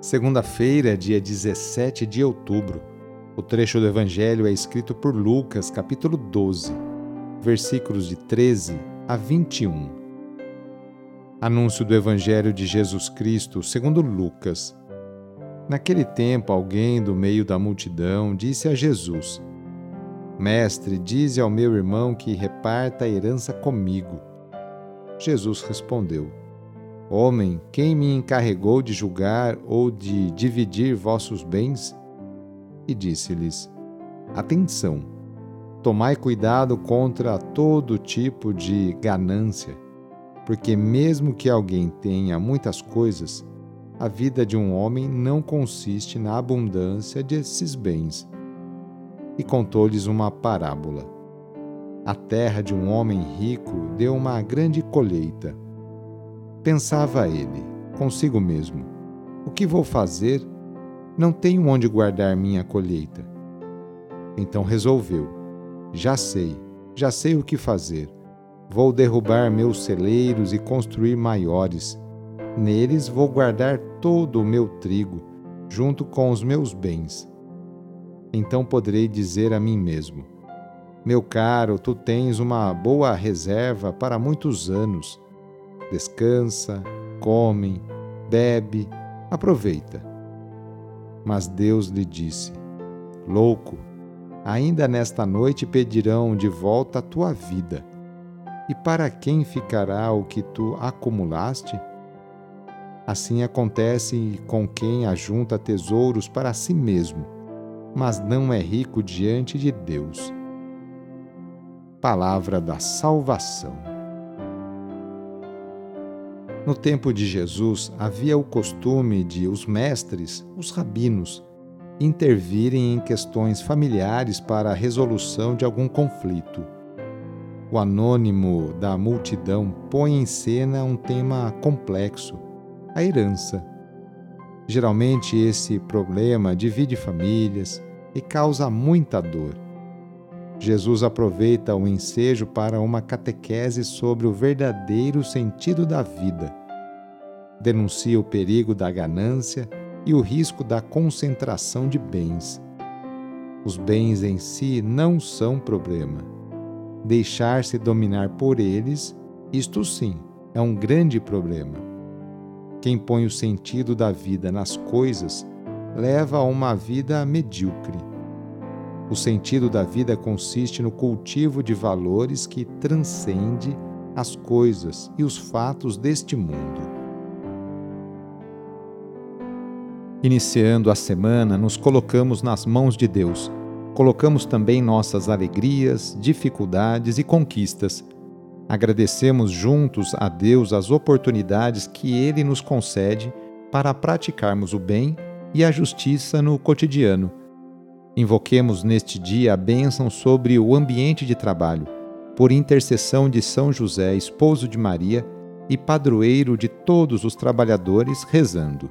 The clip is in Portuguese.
Segunda-feira, dia 17 de outubro. O trecho do Evangelho é escrito por Lucas, capítulo 12, versículos de 13 a 21. Anúncio do Evangelho de Jesus Cristo, segundo Lucas. Naquele tempo, alguém do meio da multidão disse a Jesus: Mestre, dize ao meu irmão que reparta a herança comigo. Jesus respondeu: Homem, quem me encarregou de julgar ou de dividir vossos bens? E disse-lhes: Atenção, tomai cuidado contra todo tipo de ganância, porque mesmo que alguém tenha muitas coisas, a vida de um homem não consiste na abundância desses bens. E contou-lhes uma parábola. A terra de um homem rico deu uma grande colheita. Pensava ele, consigo mesmo: O que vou fazer? Não tenho onde guardar minha colheita. Então resolveu: Já sei, já sei o que fazer. Vou derrubar meus celeiros e construir maiores. Neles vou guardar todo o meu trigo, junto com os meus bens. Então poderei dizer a mim mesmo: Meu caro, tu tens uma boa reserva para muitos anos descansa, come, bebe, aproveita. Mas Deus lhe disse: Louco, ainda nesta noite pedirão de volta a tua vida. E para quem ficará o que tu acumulaste? Assim acontece com quem ajunta tesouros para si mesmo, mas não é rico diante de Deus. Palavra da Salvação. No tempo de Jesus, havia o costume de os mestres, os rabinos, intervirem em questões familiares para a resolução de algum conflito. O anônimo da multidão põe em cena um tema complexo, a herança. Geralmente, esse problema divide famílias e causa muita dor. Jesus aproveita o ensejo para uma catequese sobre o verdadeiro sentido da vida. Denuncia o perigo da ganância e o risco da concentração de bens. Os bens em si não são problema. Deixar-se dominar por eles, isto sim, é um grande problema. Quem põe o sentido da vida nas coisas leva a uma vida medíocre o sentido da vida consiste no cultivo de valores que transcende as coisas e os fatos deste mundo. Iniciando a semana, nos colocamos nas mãos de Deus. Colocamos também nossas alegrias, dificuldades e conquistas. Agradecemos juntos a Deus as oportunidades que Ele nos concede para praticarmos o bem e a justiça no cotidiano Invoquemos neste dia a bênção sobre o ambiente de trabalho, por intercessão de São José, esposo de Maria e padroeiro de todos os trabalhadores, rezando.